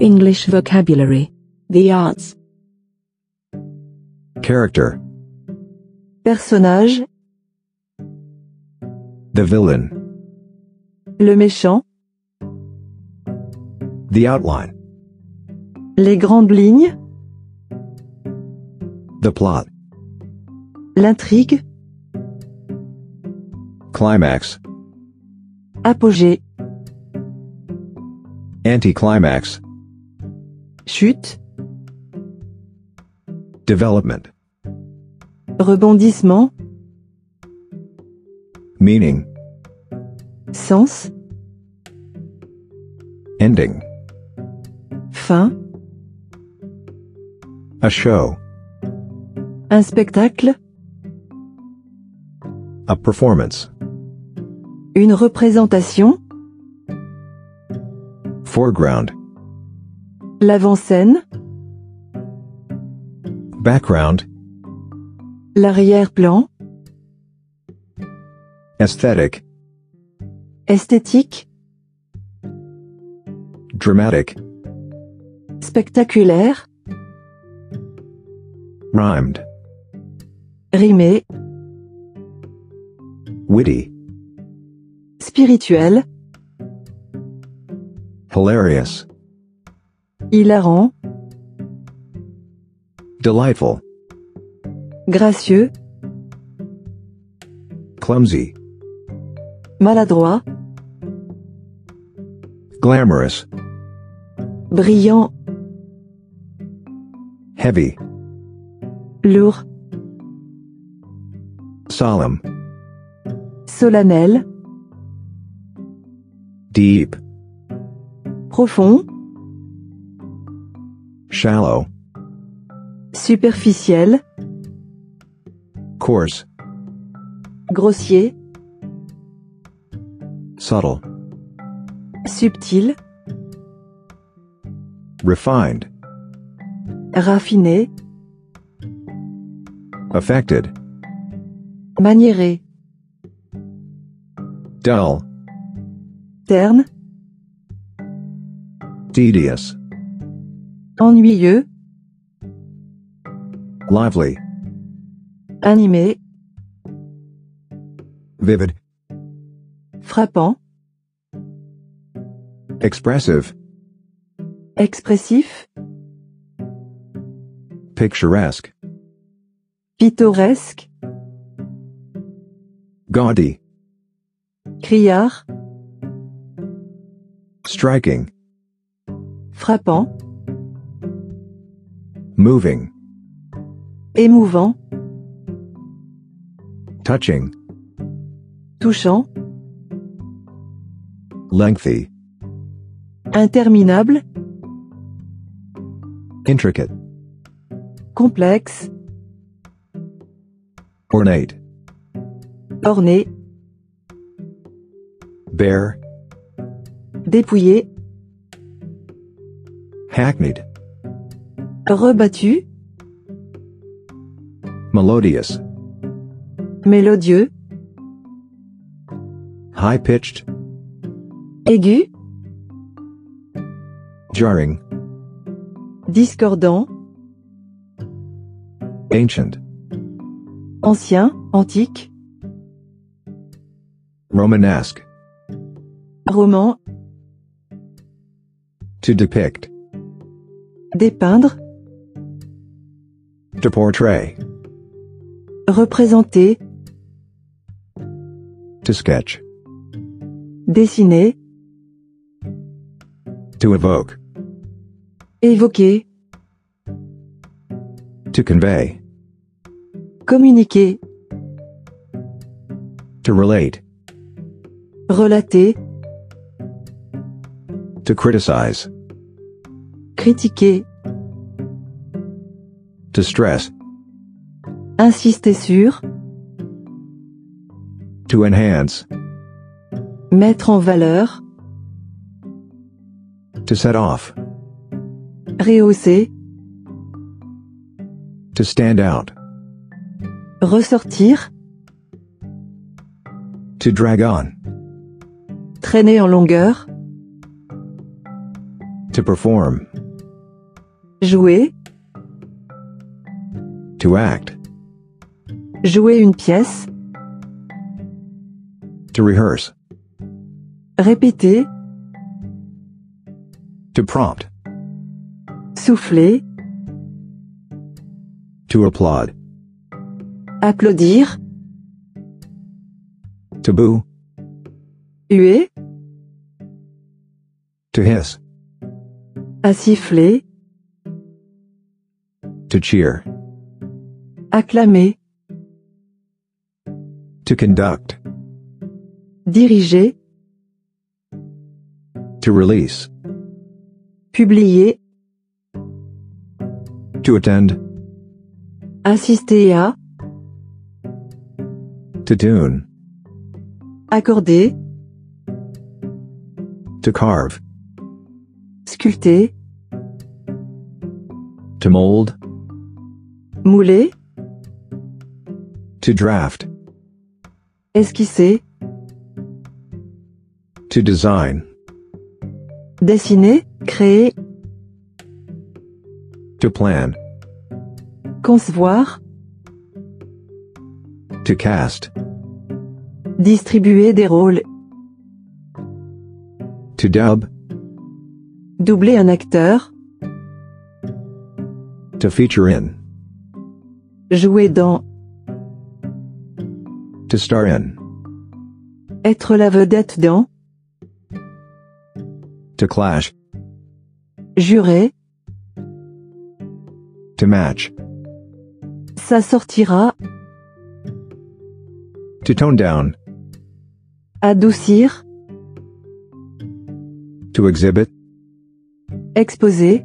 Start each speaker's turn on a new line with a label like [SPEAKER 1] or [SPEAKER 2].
[SPEAKER 1] English vocabulary. The arts.
[SPEAKER 2] Character.
[SPEAKER 3] Personnage,
[SPEAKER 2] The villain.
[SPEAKER 3] le méchant,
[SPEAKER 2] The outline.
[SPEAKER 3] les grandes lignes,
[SPEAKER 2] The plot.
[SPEAKER 3] l'intrigue,
[SPEAKER 2] Climax.
[SPEAKER 3] apogée,
[SPEAKER 2] Anticlimax.
[SPEAKER 3] Chute,
[SPEAKER 2] Development.
[SPEAKER 3] rebondissement,
[SPEAKER 2] Meaning.
[SPEAKER 3] sens,
[SPEAKER 2] Ending.
[SPEAKER 3] fin,
[SPEAKER 2] A show.
[SPEAKER 3] un spectacle,
[SPEAKER 2] A performance.
[SPEAKER 3] une représentation,
[SPEAKER 2] Foreground.
[SPEAKER 3] L'avant-scène,
[SPEAKER 2] Background.
[SPEAKER 3] l'arrière-plan,
[SPEAKER 2] Aesthetic.
[SPEAKER 3] esthétique,
[SPEAKER 2] Dramatic.
[SPEAKER 3] spectaculaire,
[SPEAKER 2] Rhymed.
[SPEAKER 3] rimé,
[SPEAKER 2] Witty.
[SPEAKER 3] spirituel,
[SPEAKER 2] Hilarious.
[SPEAKER 3] Hilarant,
[SPEAKER 2] Delightful.
[SPEAKER 3] gracieux,
[SPEAKER 2] Clumsy.
[SPEAKER 3] maladroit,
[SPEAKER 2] Glamorous.
[SPEAKER 3] brillant,
[SPEAKER 2] Heavy.
[SPEAKER 3] lourd,
[SPEAKER 2] Solemn.
[SPEAKER 3] solennel,
[SPEAKER 2] Deep.
[SPEAKER 3] profond,
[SPEAKER 2] Shallow.
[SPEAKER 3] superficiel,
[SPEAKER 2] Coarse.
[SPEAKER 3] grossier,
[SPEAKER 2] Subtle.
[SPEAKER 3] subtil,
[SPEAKER 2] Refined.
[SPEAKER 3] raffiné,
[SPEAKER 2] Affected.
[SPEAKER 3] maniéré,
[SPEAKER 2] Dull.
[SPEAKER 3] terne,
[SPEAKER 2] Tedious.
[SPEAKER 3] Ennuyeux,
[SPEAKER 2] Lively.
[SPEAKER 3] animé,
[SPEAKER 2] Vivid.
[SPEAKER 3] frappant,
[SPEAKER 2] Expressive.
[SPEAKER 3] expressif,
[SPEAKER 2] Picturesque.
[SPEAKER 3] pittoresque,
[SPEAKER 2] Gaudy.
[SPEAKER 3] criard,
[SPEAKER 2] Striking.
[SPEAKER 3] frappant,
[SPEAKER 2] Moving.
[SPEAKER 3] émouvant,
[SPEAKER 2] Touching.
[SPEAKER 3] touchant,
[SPEAKER 2] Lengthy.
[SPEAKER 3] interminable,
[SPEAKER 2] Intricate.
[SPEAKER 3] complexe,
[SPEAKER 2] Ornate.
[SPEAKER 3] orné,
[SPEAKER 2] Bare.
[SPEAKER 3] dépouillé,
[SPEAKER 2] Hackneyed.
[SPEAKER 3] Rebattu,
[SPEAKER 2] Melodious.
[SPEAKER 3] mélodieux,
[SPEAKER 2] High pitched.
[SPEAKER 3] aigu,
[SPEAKER 2] Jarring.
[SPEAKER 3] discordant,
[SPEAKER 2] Ancient.
[SPEAKER 3] ancien, antique,
[SPEAKER 2] Romanesque.
[SPEAKER 3] roman,
[SPEAKER 2] To depict.
[SPEAKER 3] dépeindre,
[SPEAKER 2] To portray.
[SPEAKER 3] représenter,
[SPEAKER 2] To sketch.
[SPEAKER 3] dessiner,
[SPEAKER 2] To evoke.
[SPEAKER 3] évoquer,
[SPEAKER 2] To convey.
[SPEAKER 3] communiquer,
[SPEAKER 2] To relate.
[SPEAKER 3] relater,
[SPEAKER 2] To criticize.
[SPEAKER 3] critiquer,
[SPEAKER 2] To stress.
[SPEAKER 3] insister sur,
[SPEAKER 2] To enhance.
[SPEAKER 3] mettre en valeur,
[SPEAKER 2] To set off.
[SPEAKER 3] rehausser,
[SPEAKER 2] To stand out.
[SPEAKER 3] ressortir,
[SPEAKER 2] To drag on.
[SPEAKER 3] traîner en longueur,
[SPEAKER 2] To perform.
[SPEAKER 3] Jouer.
[SPEAKER 2] To act.
[SPEAKER 3] Jouer une pièce.
[SPEAKER 2] To rehearse.
[SPEAKER 3] Répéter.
[SPEAKER 2] To prompt.
[SPEAKER 3] Souffler.
[SPEAKER 2] To applaud.
[SPEAKER 3] Applaudir.
[SPEAKER 2] To boo.
[SPEAKER 3] Huer.
[SPEAKER 2] To hiss.
[SPEAKER 3] À siffler.
[SPEAKER 2] To cheer.
[SPEAKER 3] Acclamer.
[SPEAKER 2] To conduct.
[SPEAKER 3] Diriger.
[SPEAKER 2] To release.
[SPEAKER 3] Publier.
[SPEAKER 2] To attend.
[SPEAKER 3] Assister à.
[SPEAKER 2] To tune.
[SPEAKER 3] Accorder.
[SPEAKER 2] To carve.
[SPEAKER 3] Sculpter.
[SPEAKER 2] To mold.
[SPEAKER 3] Mouler.
[SPEAKER 2] To draft.
[SPEAKER 3] Esquisser.
[SPEAKER 2] To design.
[SPEAKER 3] Dessiner. Créer.
[SPEAKER 2] To plan.
[SPEAKER 3] Concevoir.
[SPEAKER 2] To cast.
[SPEAKER 3] Distribuer des rôles.
[SPEAKER 2] To dub.
[SPEAKER 3] Doubler un acteur.
[SPEAKER 2] To feature in.
[SPEAKER 3] Jouer dans.
[SPEAKER 2] To star in.
[SPEAKER 3] Être la vedette dans.
[SPEAKER 2] To clash.
[SPEAKER 3] Jurer.
[SPEAKER 2] To match.
[SPEAKER 3] Ça sortira.
[SPEAKER 2] To tone down.
[SPEAKER 3] Adoucir.
[SPEAKER 2] To exhibit.
[SPEAKER 3] Exposer.